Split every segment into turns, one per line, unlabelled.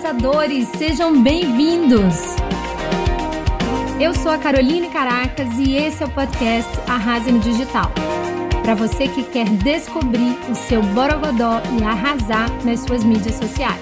arrasadores, sejam bem-vindos! Eu sou a Caroline Caracas e esse é o podcast Arrase no Digital. Para você que quer descobrir o seu borogodó e arrasar nas suas mídias sociais.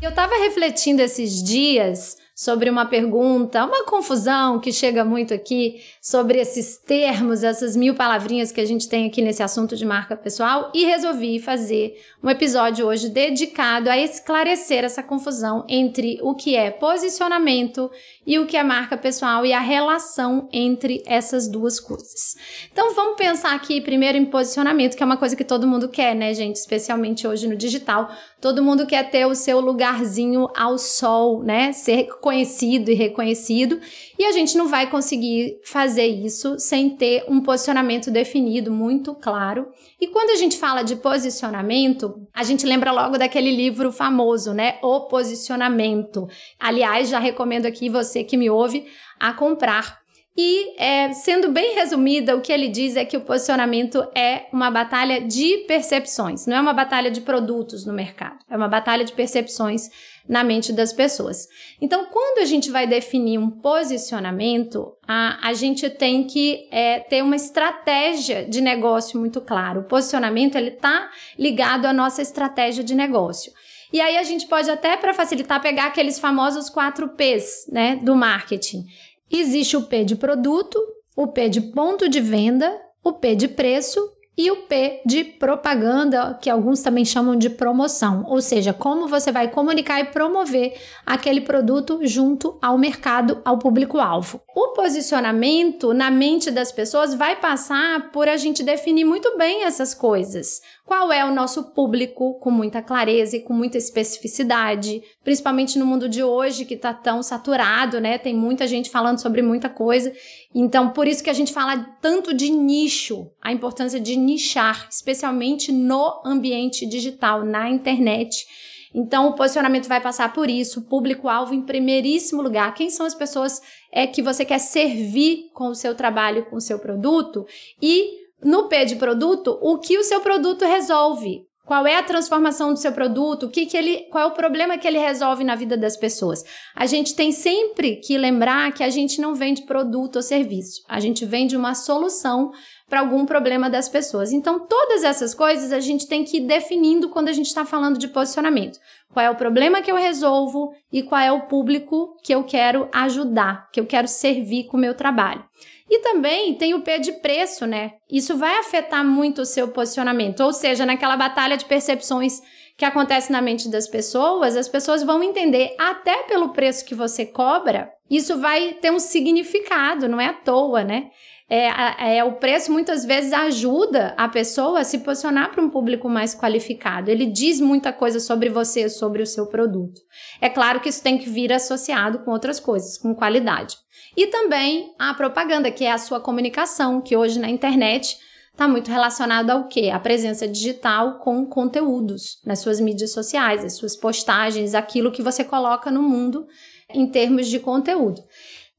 Eu estava refletindo esses dias sobre uma pergunta, uma confusão que chega muito aqui sobre esses termos, essas mil palavrinhas que a gente tem aqui nesse assunto de marca pessoal e resolvi fazer um episódio hoje dedicado a esclarecer essa confusão entre o que é posicionamento e o que é marca pessoal e a relação entre essas duas coisas. Então vamos pensar aqui primeiro em posicionamento, que é uma coisa que todo mundo quer, né, gente? Especialmente hoje no digital. Todo mundo quer ter o seu lugarzinho ao sol, né? Ser conhecido e reconhecido. E a gente não vai conseguir fazer isso sem ter um posicionamento definido, muito claro. E quando a gente fala de posicionamento, a gente lembra logo daquele livro famoso, né? O Posicionamento. Aliás, já recomendo aqui você que me ouve a comprar e, é, sendo bem resumida, o que ele diz é que o posicionamento é uma batalha de percepções, não é uma batalha de produtos no mercado, é uma batalha de percepções na mente das pessoas. Então, quando a gente vai definir um posicionamento, a, a gente tem que é, ter uma estratégia de negócio muito clara. O posicionamento ele está ligado à nossa estratégia de negócio. E aí a gente pode até, para facilitar, pegar aqueles famosos quatro P's né, do marketing. Existe o P de produto, o P de ponto de venda, o P de preço e o P de propaganda, que alguns também chamam de promoção, ou seja, como você vai comunicar e promover aquele produto junto ao mercado, ao público-alvo. O posicionamento na mente das pessoas vai passar por a gente definir muito bem essas coisas. Qual é o nosso público com muita clareza e com muita especificidade, principalmente no mundo de hoje que está tão saturado, né? Tem muita gente falando sobre muita coisa. Então, por isso que a gente fala tanto de nicho, a importância de nichar, especialmente no ambiente digital, na internet. Então, o posicionamento vai passar por isso, público-alvo em primeiríssimo lugar. Quem são as pessoas é que você quer servir com o seu trabalho, com o seu produto? E no P de produto, o que o seu produto resolve? Qual é a transformação do seu produto? O que, que ele, qual é o problema que ele resolve na vida das pessoas? A gente tem sempre que lembrar que a gente não vende produto ou serviço. A gente vende uma solução para algum problema das pessoas. Então, todas essas coisas a gente tem que ir definindo quando a gente está falando de posicionamento. Qual é o problema que eu resolvo e qual é o público que eu quero ajudar, que eu quero servir com o meu trabalho. E também tem o P de preço, né? Isso vai afetar muito o seu posicionamento. Ou seja, naquela batalha de percepções que acontece na mente das pessoas, as pessoas vão entender, até pelo preço que você cobra, isso vai ter um significado, não é à toa, né? É, é, o preço muitas vezes ajuda a pessoa a se posicionar para um público mais qualificado. Ele diz muita coisa sobre você, sobre o seu produto. É claro que isso tem que vir associado com outras coisas, com qualidade. E também a propaganda, que é a sua comunicação, que hoje na internet está muito relacionado ao quê? A presença digital com conteúdos nas suas mídias sociais, as suas postagens, aquilo que você coloca no mundo em termos de conteúdo.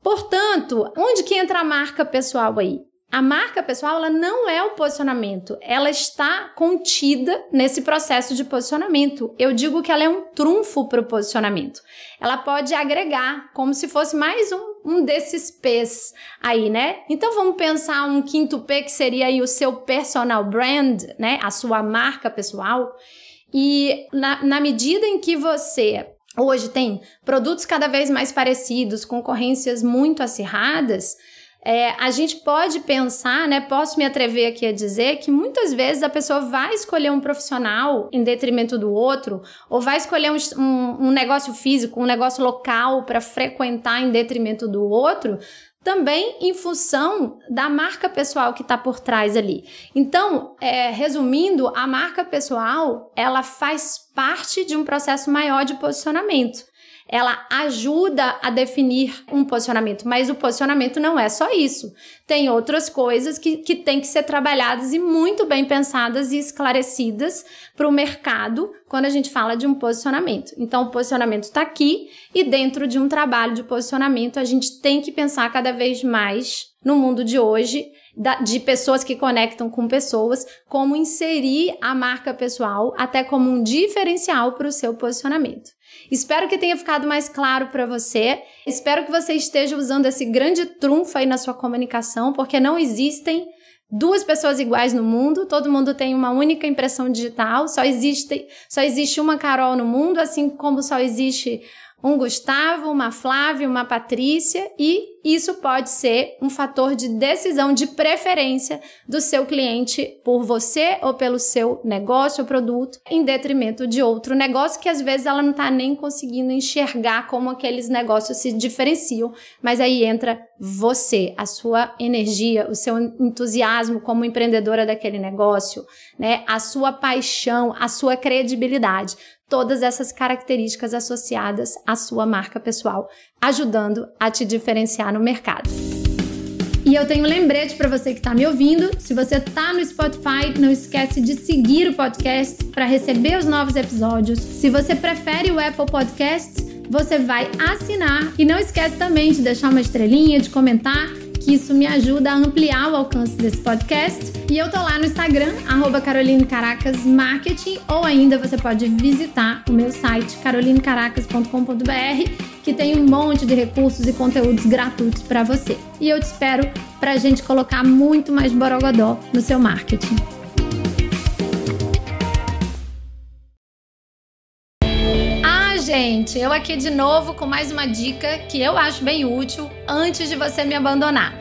Portanto, onde que entra a marca pessoal aí? A marca pessoal ela não é o posicionamento, ela está contida nesse processo de posicionamento. Eu digo que ela é um trunfo para o posicionamento. Ela pode agregar, como se fosse mais um, um desses P's aí, né? Então vamos pensar um quinto P que seria aí o seu personal brand, né? A sua marca pessoal. E na, na medida em que você hoje tem produtos cada vez mais parecidos, concorrências muito acirradas, é, a gente pode pensar, né? Posso me atrever aqui a dizer que muitas vezes a pessoa vai escolher um profissional em detrimento do outro, ou vai escolher um, um, um negócio físico, um negócio local para frequentar em detrimento do outro, também em função da marca pessoal que está por trás ali. Então, é, resumindo, a marca pessoal ela faz parte de um processo maior de posicionamento ela ajuda a definir um posicionamento, mas o posicionamento não é só isso. Tem outras coisas que, que têm que ser trabalhadas e muito bem pensadas e esclarecidas para o mercado quando a gente fala de um posicionamento. Então, o posicionamento está aqui e dentro de um trabalho de posicionamento a gente tem que pensar cada vez mais no mundo de hoje, de pessoas que conectam com pessoas, como inserir a marca pessoal até como um diferencial para o seu posicionamento. Espero que tenha ficado mais claro para você. Espero que você esteja usando esse grande trunfo aí na sua comunicação, porque não existem duas pessoas iguais no mundo, todo mundo tem uma única impressão digital, só existe, só existe uma Carol no mundo, assim como só existe um Gustavo, uma Flávia, uma Patrícia, e isso pode ser um fator de decisão de preferência do seu cliente por você ou pelo seu negócio ou produto, em detrimento de outro negócio que às vezes ela não está nem conseguindo enxergar como aqueles negócios se diferenciam, mas aí entra você, a sua energia, o seu entusiasmo como empreendedora daquele negócio, né? A sua paixão, a sua credibilidade todas essas características associadas à sua marca pessoal, ajudando a te diferenciar no mercado. E eu tenho um lembrete para você que está me ouvindo. Se você está no Spotify, não esquece de seguir o podcast para receber os novos episódios. Se você prefere o Apple Podcasts, você vai assinar e não esquece também de deixar uma estrelinha, de comentar que isso me ajuda a ampliar o alcance desse podcast. E eu tô lá no Instagram, arroba Caroline Caracas Marketing, ou ainda você pode visitar o meu site carolinecaracas.com.br, que tem um monte de recursos e conteúdos gratuitos para você. E eu te espero para a gente colocar muito mais borogodó no seu marketing. Gente, eu aqui de novo com mais uma dica que eu acho bem útil antes de você me abandonar.